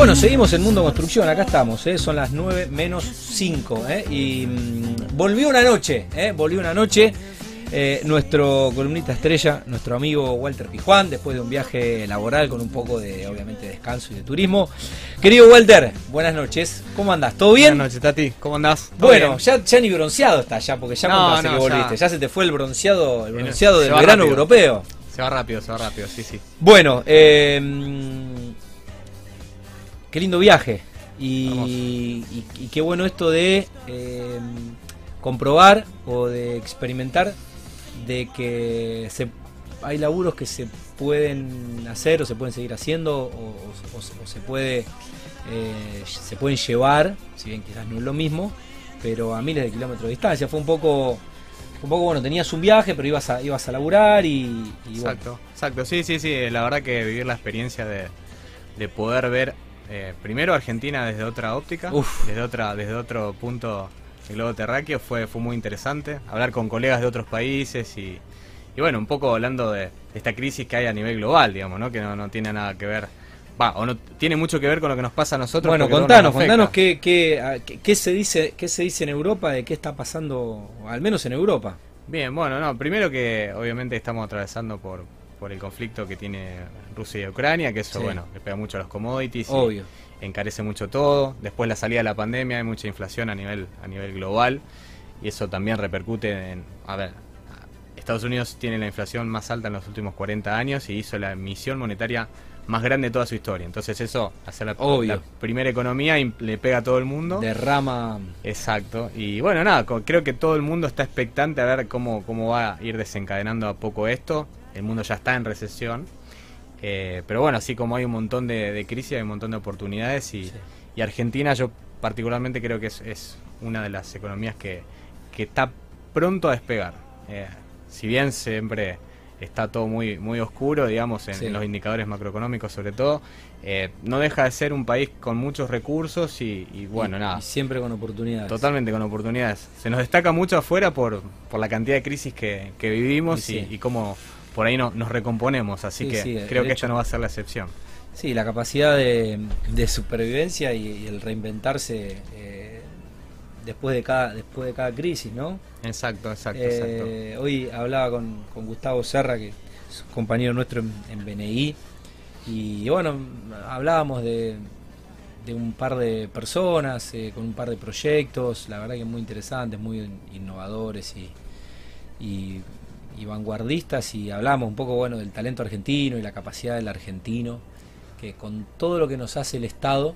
Bueno, seguimos en Mundo Construcción, acá estamos, ¿eh? son las 9 menos 5, ¿eh? y mm, volvió una noche, ¿eh? volvió una noche eh, nuestro columnista estrella, nuestro amigo Walter Pijuán, después de un viaje laboral con un poco de, obviamente, descanso y de turismo. Querido Walter, buenas noches, ¿cómo andás? ¿Todo bien? Buenas noches, Tati, ¿cómo andás? Bueno, ya, ya ni bronceado está ya, porque ya No, no, que volviste, ya se te fue el bronceado, el bronceado se del verano rápido. europeo. Se va rápido, se va rápido, sí, sí. Bueno, eh, qué lindo viaje. Y, y- y qué bueno esto de eh, comprobar o de experimentar de que se, hay laburos que se pueden hacer o se pueden seguir haciendo o, o- o- o se puede eh, se pueden llevar, si bien quizás no es lo mismo, pero a miles de kilómetros de distancia. Fue un poco, un poco bueno, tenías un viaje, pero ibas a, ibas a laburar y, y bueno, Exacto, exacto, sí, sí, sí. La verdad que vivir la experiencia de, de poder ver eh, primero Argentina desde otra óptica, Uf. desde otra, desde otro punto del globo terráqueo fue, fue muy interesante. Hablar con colegas de otros países y, y bueno, un poco hablando de esta crisis que hay a nivel global, digamos, ¿no? Que no, no tiene nada que ver, va, o no tiene mucho que ver con lo que nos pasa a nosotros. Bueno, contanos, nos contanos qué, qué- qué se dice, qué se dice en Europa de qué está pasando, al menos en Europa. Bien, bueno, no, primero que obviamente estamos atravesando por, por el conflicto que tiene Rusia y Ucrania, que eso, Sí. bueno, le pega mucho a los commodities, y Obvio. encarece mucho todo. Después la salida de la pandemia, hay mucha inflación a nivel, a nivel global, y eso también repercute en, a ver, Estados Unidos tiene la inflación más alta en los últimos 40 años y hizo la emisión monetaria más grande de toda su historia. Entonces eso, hacer la, la primera economía, y le pega a todo el mundo. Derrama. Exacto. Y bueno, nada, creo que todo el mundo está expectante a ver cómo, cómo va a ir desencadenando a poco esto. El mundo ya está en recesión. Eh, pero bueno, así como hay un montón de, de crisis, hay un montón de oportunidades. Y, Sí. y Argentina yo particularmente creo que es, es una de las economías que, que está pronto a despegar. Eh, si bien siempre está todo muy, muy oscuro, digamos, en, Sí. en los indicadores macroeconómicos sobre todo, eh, no deja de ser un país con muchos recursos y, y bueno, y- nada. Y siempre con oportunidades. Totalmente con oportunidades. Se nos destaca mucho afuera por, por la cantidad de crisis que, que vivimos sí. y cómo por ahí no, nos recomponemos. Así Sí, que sí, creo que hecho- esta no va a ser la excepción. Sí, la capacidad de, de supervivencia y, y el reinventarse eh, después de cada después de cada crisis, ¿no? Exacto, exacto, Eh, hoy hablaba con, con Gustavo Serra, que es un compañero nuestro en, en BNI, y bueno, hablábamos de, de un par de personas, eh, con un par de proyectos, la verdad que muy interesantes, muy in- innovadores y, y, y vanguardistas, y hablamos un poco bueno del talento argentino y la capacidad del argentino, que con todo lo que nos hace el Estado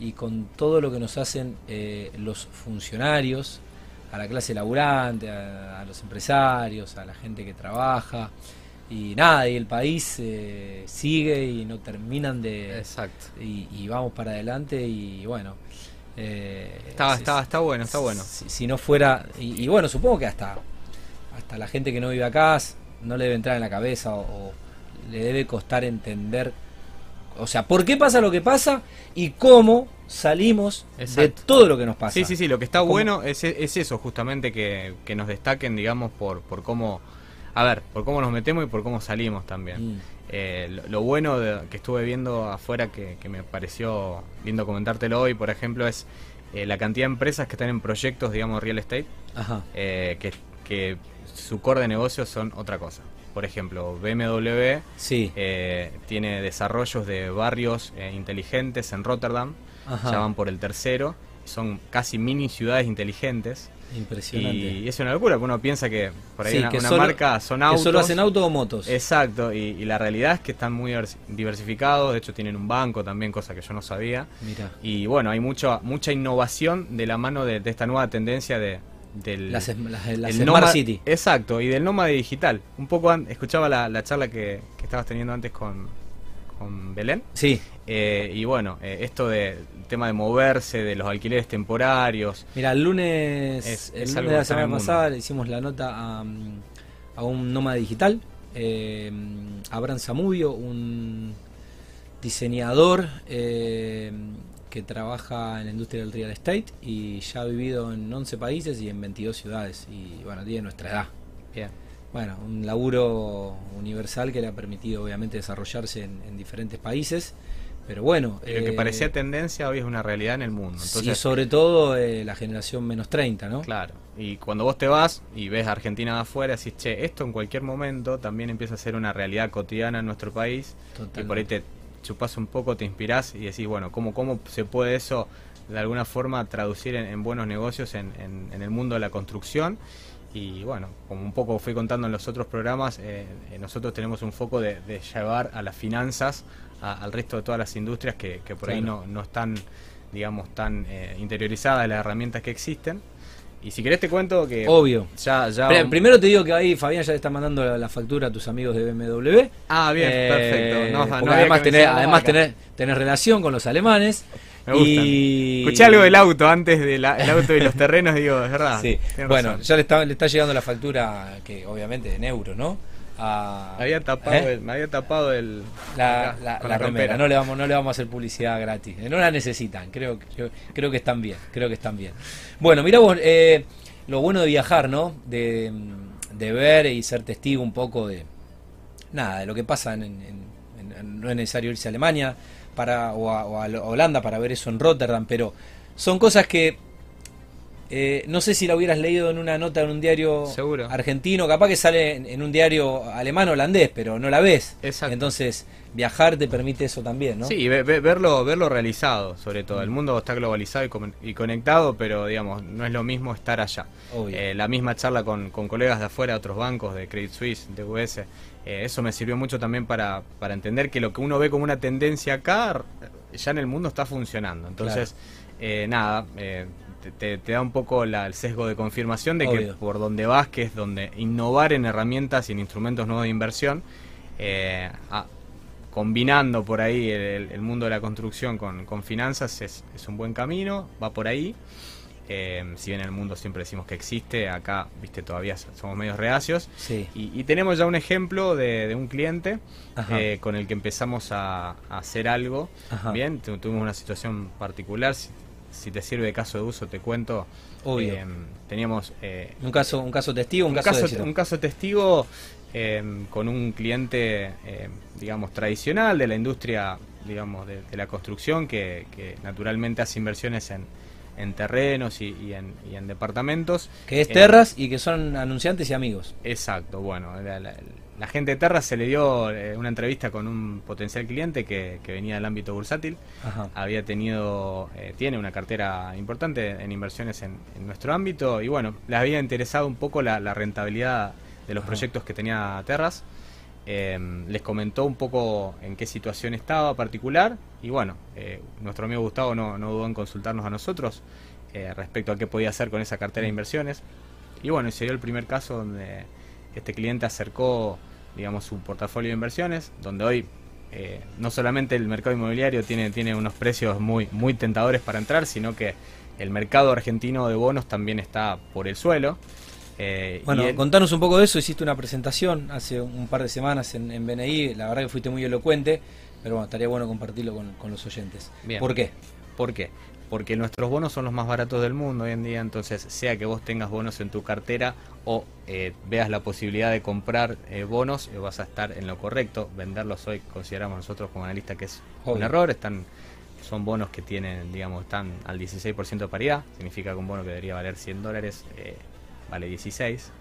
y con todo lo que nos hacen eh, los funcionarios, a la clase laburante, a, a los empresarios, a la gente que trabaja. Y nada, y el país eh, sigue y no terminan de... Exacto. Y, y vamos para adelante y bueno... eh, Está, si- está, está bueno, está bueno. Si, si no fuera... Y, y bueno, supongo que hasta, hasta la gente que no vive acá no le debe entrar en la cabeza o, o le debe costar entender... O sea, ¿por qué pasa lo que pasa y cómo salimos de todo lo que nos pasa? Sí, sí, sí, lo que está ¿Cómo? bueno es, es eso, justamente que, que nos destaquen, digamos, por, por cómo, a ver, por cómo nos metemos y por cómo salimos también. Mm. Eh, lo, lo bueno de- que estuve viendo afuera, que, que me pareció lindo comentártelo hoy, por ejemplo, es eh, la cantidad de empresas que están en proyectos, digamos, real estate, Ajá. eh, que, que su core de negocios son otra cosa. Por ejemplo, BMW Sí. eh, tiene desarrollos de barrios eh, inteligentes en Rotterdam, Ajá. ya van por el tercero, son casi mini ciudades inteligentes. Impresionante. Y es una locura, porque uno piensa que por ahí Sí, una, que una solo- marca son que autos. solo hacen auto o motos. Exacto, y, y la realidad es que están muy divers- diversificados, de hecho tienen un banco también, cosa que yo no sabía. Mira. Y bueno, hay mucho, mucha innovación de la mano de, de esta nueva tendencia de, del Las, las, las el Smart nómada- City. Exacto, y del nómada digital. Un poco an- escuchaba la, la charla que, que estabas teniendo antes con, con Belén. Sí. Eh, y bueno, eh, esto de tema de moverse, de los alquileres temporarios. Mira, el lunes, Es- el es lunes de la semana pasada le hicimos la nota a, a un nómada digital, eh, Abraham Zamudio, un diseñador eh, que trabaja en la industria del real estate y ya ha vivido en 11 países y en 22 ciudades y bueno, tiene nuestra edad. Bien. Bueno, un laburo universal que le ha permitido obviamente desarrollarse en, en diferentes países pero bueno. lo que parecía tendencia hoy es una realidad en el mundo. y sobre todo la generación menos 30, ¿no? Claro. Y cuando vos te vas y ves a Argentina de afuera, decís, che, esto en cualquier momento también empieza a ser una realidad cotidiana en nuestro país. Y por ahí te chupas un poco, te inspirás y decís, bueno, ¿cómo, cómo se puede eso de alguna forma traducir en, buenos negocios en, el mundo de la construcción? Y bueno, como un poco fui contando en los otros programas, eh, eh, nosotros tenemos un foco de, llevar a las finanzas al resto de todas las industrias que, por ahí no, no están, digamos, tan eh, interiorizadas las herramientas que existen. Y si querés te cuento que... Obvio. Ya, ya primero te digo que ahí Fabián ya le está mandando la, factura a tus amigos de BMW. Ah, bien, perfecto. No, además, tener, además tener, tener relación con los alemanes. Me Y... Escuché algo del auto antes del auto y los terrenos, digo, es verdad. Sí. Bueno, ya le está, le está llegando la factura, que obviamente en euros, ¿no? Había tapado ¿eh? me había tapado el la, la, remera. No le vamos, no le vamos a hacer publicidad gratis. No la necesitan. Creo, creo, creo que están bien. Creo que están bien. Bueno, mira vos, eh, lo bueno de viajar, ¿no? De, ver y ser testigo un poco de nada, de lo que pasa en, no es necesario irse a Alemania para o a Holanda para ver eso en Rotterdam, pero son cosas que eh, no sé si la hubieras leído en una nota en un diario argentino, capaz que sale en, un diario alemán o holandés, pero no la ves. Entonces, viajar te permite eso también, ¿no? Sí, verlo, verlo realizado, sobre todo. El mundo está globalizado y, conectado, pero digamos, no es lo mismo estar allá. Eh, la misma charla con, colegas de afuera, de otros bancos, de Credit Suisse, de US, eh, eso me sirvió mucho también para, para entender que lo que uno ve como una tendencia acá, ya en el mundo está funcionando. Entonces, nada, te, da un poco el sesgo de confirmación de que por donde vas, que es donde innovar en herramientas y en instrumentos nuevos de inversión, eh, combinando por ahí el, mundo de la construcción con, finanzas es, un buen camino, va por ahí. Eh, si bien en el mundo siempre decimos que existe, acá, viste, todavía somos medios reacios. Y, tenemos ya un ejemplo de, un cliente eh, con el que empezamos a, hacer algo. Bien, tuvimos una situación particular, si te sirve de caso de uso, te cuento. Eh, teníamos. Eh, un, caso, un caso testigo, un, caso, un caso testigo eh, con un cliente, digamos, tradicional de la industria, digamos, de, la construcción, que, naturalmente hace inversiones en, en terrenos y, en, departamentos. Que es Terras y que son anunciantes y amigos. Exacto, bueno, la gente de Terra se le dio eh, una entrevista con un potencial cliente que, venía del ámbito bursátil. Había tenido, eh, tiene una cartera importante en inversiones en, nuestro ámbito y bueno, les había interesado un poco la, rentabilidad de los proyectos que tenía Terras. Em, les comentó un poco en qué situación estaba particular y bueno, eh, nuestro amigo Gustavo no, no, dudó en consultarnos a nosotros respecto a qué podía hacer con esa cartera de inversiones. Y bueno, se dio el primer caso donde este cliente acercó, digamos, su portafolio de inversiones, donde hoy eh, no solamente el mercado inmobiliario tiene, tiene unos precios muy, muy tentadores para entrar, sino que el mercado argentino de bonos también está por el suelo. Eh, bueno, contanos un poco de eso. Hiciste una presentación hace un par de semanas en, en BNI. La verdad que fuiste muy elocuente, pero bueno, estaría bueno compartirlo con, con los oyentes. ¿Por qué? ¿Por qué? porque nuestros bonos son los más baratos del mundo hoy en día, entonces sea que vos tengas bonos en tu cartera o eh, veas la posibilidad de comprar eh, bonos, vas a estar en lo correcto. Venderlos hoy consideramos nosotros como analistas que es un error, están son bonos que tienen, digamos, están al 16% de paridad, significa que un bono que debería valer 100 dólares vale 16.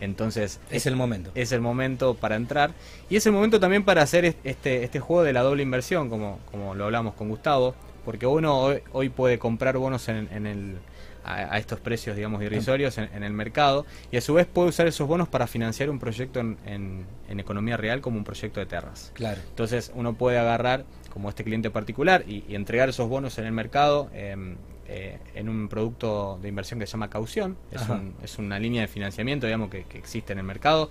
Entonces es el momento. Es el momento para entrar y es el momento también para hacer este, este juego de la doble inversión, como, como lo hablamos con Gustavo porque uno hoy, puede comprar bonos en, el, a, estos precios, digamos, irrisorios en, el mercado y a su vez puede usar esos bonos para financiar un proyecto en, economía real como un proyecto de terras. Claro. Entonces uno puede agarrar, como este cliente particular, y, entregar esos bonos en el mercado. Em, eh, en un producto de inversión que se llama caución, es, es una línea de financiamiento digamos que, existe en el mercado.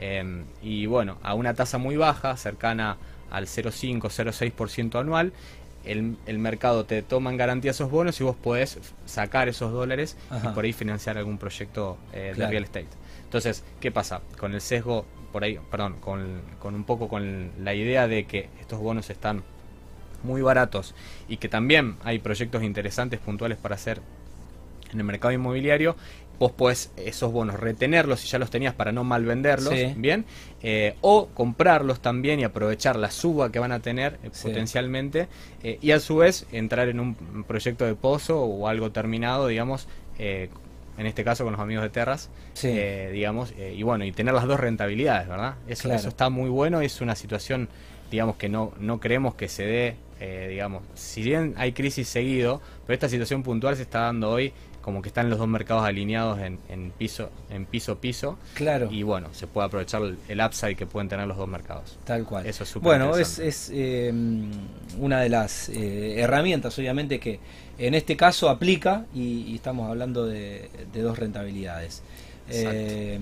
Em, y bueno, a una tasa muy baja, cercana al 0,5-0,6% anual el, mercado te toma en garantía esos bonos y vos podés sacar esos dólares y por ahí financiar algún proyecto eh, de real estate. Entonces, ¿qué pasa? Con el sesgo, por ahí, perdón, con, con un poco con la idea de que estos bonos están muy baratos y que también hay proyectos interesantes puntuales para hacer en el mercado inmobiliario, vos podés esos bonos retenerlos si ya los tenías para no mal venderlos, Sí. bien, eh, o comprarlos también y aprovechar la suba que van a tener eh, Sí. potencialmente, eh, y a su vez entrar en un proyecto de pozo o algo terminado, digamos, en este caso con los amigos de Terras, Sí. eh, digamos, y bueno, y tener las dos rentabilidades, ¿verdad? Eso, Claro. eso está muy bueno, es una situación, digamos, que no, no creemos que se dé, eh, digamos, si bien hay crisis seguido, pero esta situación puntual se está dando hoy como que están los dos mercados alineados en, en piso, en piso piso, Claro. y bueno, se puede aprovechar el, el upside que pueden tener los dos mercados. Tal cual. Eso es súper bueno, es, es eh, una de las eh, herramientas, obviamente, que en este caso aplica y, y estamos hablando de, de dos rentabilidades. Eh,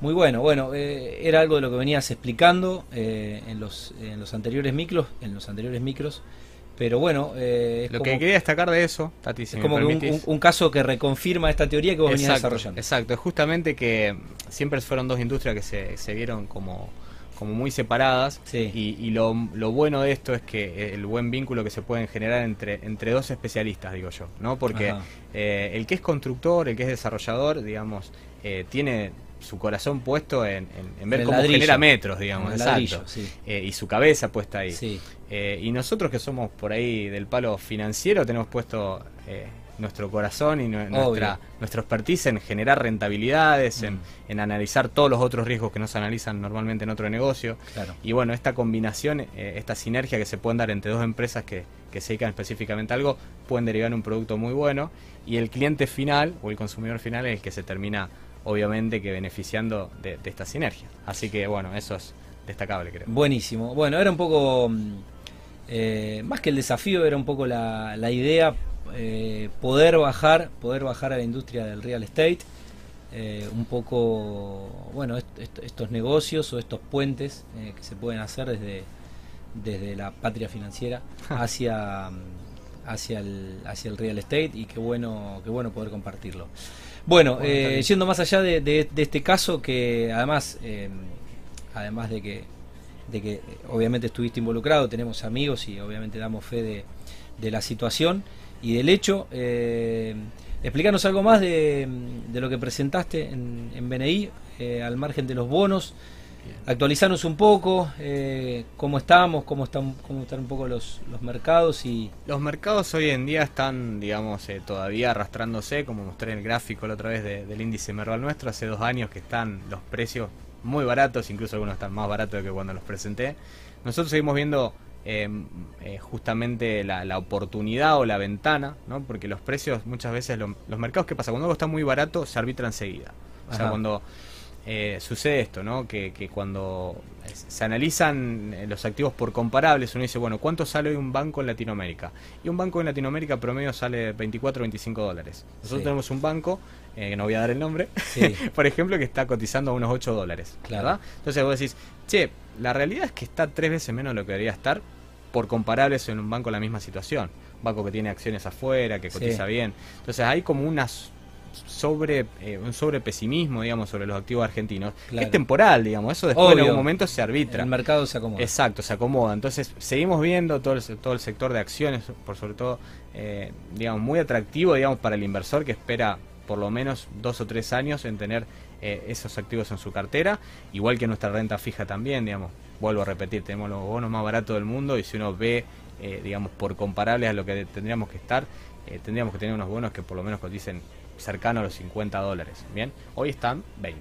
muy bueno, bueno, eh, era algo de lo que venías explicando eh, en, los, en los anteriores micros, en los anteriores micros, pero bueno, eh, es Lo como, que quería destacar de eso, Tati, es si como un, permitís. un- un caso que reconfirma esta teoría que vos venías desarrollando. Exacto, es justamente que siempre fueron dos industrias que se, se vieron como, como muy separadas Sí. y, y lo, lo bueno de esto es que el buen vínculo que se pueden generar entre, entre dos especialistas, digo yo, ¿no? Porque eh, el que es constructor, el que es desarrollador, digamos, eh, tiene su corazón puesto en, en- en ver el cómo ladrillo. genera metros, digamos, el exacto. ladrillo, sí. Eh, y su cabeza puesta ahí. Sí. Eh, y nosotros que somos por ahí del palo financiero tenemos puesto eh, nuestro corazón y nue- nuestra, nuestro expertise en generar rentabilidades, en, Mm. en analizar todos los otros riesgos que no se analizan normalmente en otro negocio. Claro. Y bueno, esta combinación, eh, esta sinergia que se pueden dar entre dos empresas que, que se dedican específicamente a algo, pueden derivar en un producto muy bueno. Y el cliente final o el consumidor final es el que se termina, obviamente, que beneficiando de, de esta sinergia. Así que bueno, eso es destacable, creo. Buenísimo. Bueno, era un poco, mm, eh, más que el desafío, era un poco la, la idea, eh, poder bajar, poder bajar a la industria del real estate, eh, un poco, bueno, est- est- estos negocios o estos puentes que se pueden hacer desde, desde la patria financiera hacia, mm, hacia, el, hacia el real estate y qué bueno, qué bueno poder compartirlo. Bueno, Bueno, eh, yendo más allá de, de- de este caso que además, eh, además de que, de que eh, obviamente estuviste involucrado, tenemos amigos y obviamente damos fe de, de la situación y del hecho. Eh, explícanos algo más de, de lo que presentaste en, en BNI, eh, al margen de los bonos. Actualizarnos un poco, eh, cómo estamos, cómo están, cómo están un poco los, los mercados y Los mercados hoy en día están, digamos, eh, todavía arrastrándose, como mostré en el gráfico la otra vez de- del índice Merval nuestro, hace dos años que están los precios muy baratos, incluso algunos están más baratos que cuando los presenté. Nosotros seguimos viendo eh, eh, justamente la, la oportunidad o la ventana, ¿no? porque los precios muchas veces, lo- los mercados, ¿qué pasa? Cuando algo está muy barato, se arbitra enseguida. O sea, Ajá. cuando eh, sucede esto, ¿no? Que, que cuando se analizan eh, los activos por comparables, uno dice, bueno, ¿cuánto sale hoy un banco en Latinoamérica? Y un banco en Latinoamérica promedio sale 24 o 25 dólares. Nosotros Sí. tenemos un banco, eh, que no voy a dar el nombre, Sí. por ejemplo, que está cotizando a unos 8 dólares. Claro. ¿verdad? Entonces vos decís, che, la realidad es que está tres veces menos de lo que debería estar por comparables en un banco en la misma situación. Un banco que tiene acciones afuera, que Sí. cotiza bien. Entonces hay como unas sobre eh, un sobre pesimismo digamos sobre los activos argentinos que es temporal digamos eso después en algún momento se arbitra el mercado se acomoda. Exacto, se acomoda. Entonces, seguimos viendo todo el, todo el sector de acciones, por sobre todo, eh, digamos, muy atractivo, digamos, para el inversor que espera por lo menos dos o tres años en tener eh, esos activos en su cartera, igual que nuestra renta fija también, digamos. Vuelvo a repetir, tenemos los bonos más baratos del mundo y si uno ve, eh, digamos, por comparables a lo que tendríamos que estar, tendríamos que tener unos bonos que por lo menos coticen cercano a los 50 dólares. Bien, hoy están 20.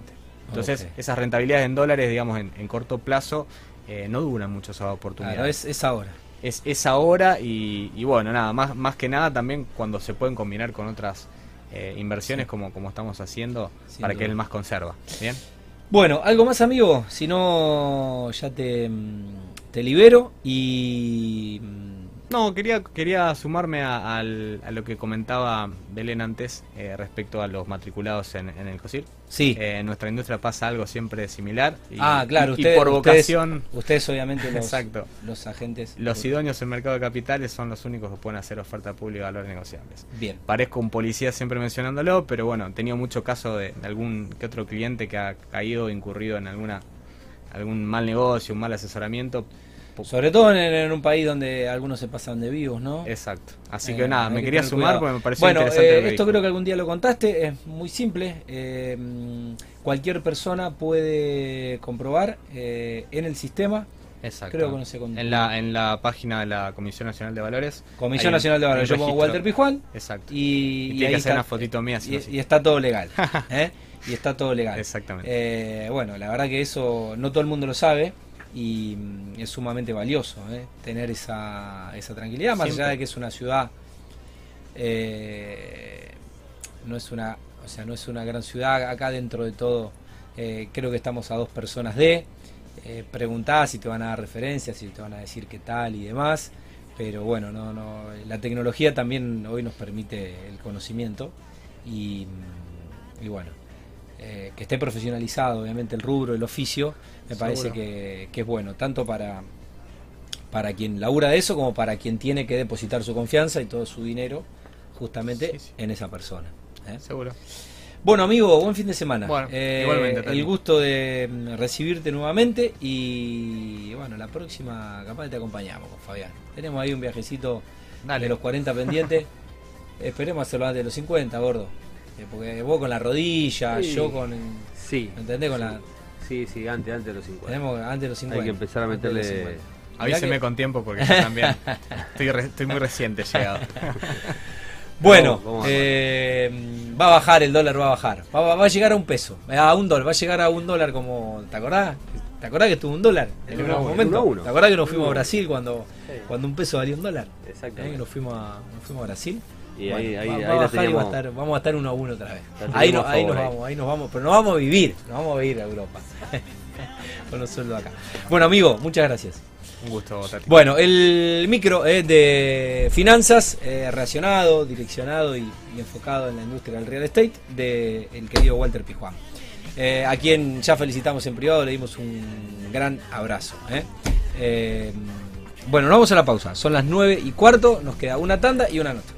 Entonces, esas rentabilidades en dólares, digamos, en, en corto plazo, eh, no duran mucho esas oportunidades. Claro, es, es ahora. es, es ahora y, y bueno, nada, más, más que nada también cuando se pueden combinar con otras eh, inversiones Sí. como, como estamos haciendo Sin para duda. que él más conserva. ¿Bien? Bueno, algo más amigo, si no ya te, mm, te libero y... No, quería, quería sumarme a, al- a lo que comentaba Belén antes eh, respecto a los matriculados en, en el COSIR. Sí. Eh, en nuestra industria pasa algo siempre similar. Y, ah, claro, y- y ustedes, por vocación, ustedes, ustedes obviamente los, Exacto. los agentes... los idóneos en mercado de capitales son los únicos que pueden hacer oferta pública de valores negociables. Bien, Parezco un policía siempre mencionándolo, pero bueno, he tenido mucho caso de, de algún que otro cliente que ha caído, incurrido en alguna algún mal negocio, un mal asesoramiento Sobre todo en, un país donde algunos se pasan de vivos, ¿no? Exacto. Así que eh, nada, me quería sumar porque me pareció bueno, interesante. Bueno, esto creo que algún día lo contaste, es muy simple. Eh, cualquier persona puede comprobar en el sistema Exacto. Creo que no sé en, la, en la página de la Comisión Nacional de Valores. Comisión Nacional de Valores. Yo pongo Walter Pijuan. Exacto. Y, y, que hacer una fotito mía. y, está todo legal. ¿eh? Y está todo legal. Exactamente. Eh, bueno, la verdad que eso no todo el mundo lo sabe y mm, es sumamente valioso ¿eh? tener esa, esa tranquilidad, más allá de que es una ciudad. no es una o sea no es una gran ciudad acá dentro de todo creo que estamos a dos personas de eh, preguntás si te van a dar referencias, si te van a decir qué tal y demás, pero bueno, no, no, la tecnología también hoy nos permite el conocimiento y, bueno, eh, que esté profesionalizado obviamente el rubro, el oficio, me parece que, es bueno, tanto para, para quien labura de eso como para quien tiene que depositar su confianza y todo su dinero justamente en esa persona. ¿eh? Seguro. Bueno, amigo, buen fin de semana. Eh, el gusto de mm, recibirte nuevamente y bueno, la próxima capaz te acompañamos con Fabián. Tenemos ahí un viajecito de los 40 pendientes. Esperemos hacerlo antes de los 50, gordo. Eh, porque vos con la rodilla, yo con. Sí. ¿Me entendés? Con la... Sí, sí, antes, antes de los 50. Tenemos antes de los 50. Hay que empezar a meterle. Avíseme con tiempo porque yo también estoy, estoy muy reciente llegado. Bueno, eh, va a bajar el dólar, va a bajar. Va, a llegar a un peso, a un dólar, va a llegar a un dólar como. ¿Te acordás? ¿Te acordás que estuvo un dólar en un momento? ¿Te acordás que nos fuimos a Brasil cuando, cuando un peso valía un dólar? Exactamente. ¿Eh? Nos, fuimos a, nos fuimos a Brasil. Y ahí, ahí, va, a bajar y va a estar, vamos a estar uno a uno otra vez. Ahí, no, ahí nos vamos, ahí nos vamos, pero no vamos a vivir, nos vamos a vivir a Europa. Con los sueldos acá. Bueno, amigo, muchas gracias. Un gusto, Bueno, el micro es de finanzas, eh, relacionado, direccionado y, enfocado en la industria del real estate, del el querido Walter Pijuán. Eh, a quien ya felicitamos en privado, le dimos un gran abrazo. ¿eh? bueno, nos vamos a la pausa. Son las 9 y cuarto, nos queda una tanda y una nota.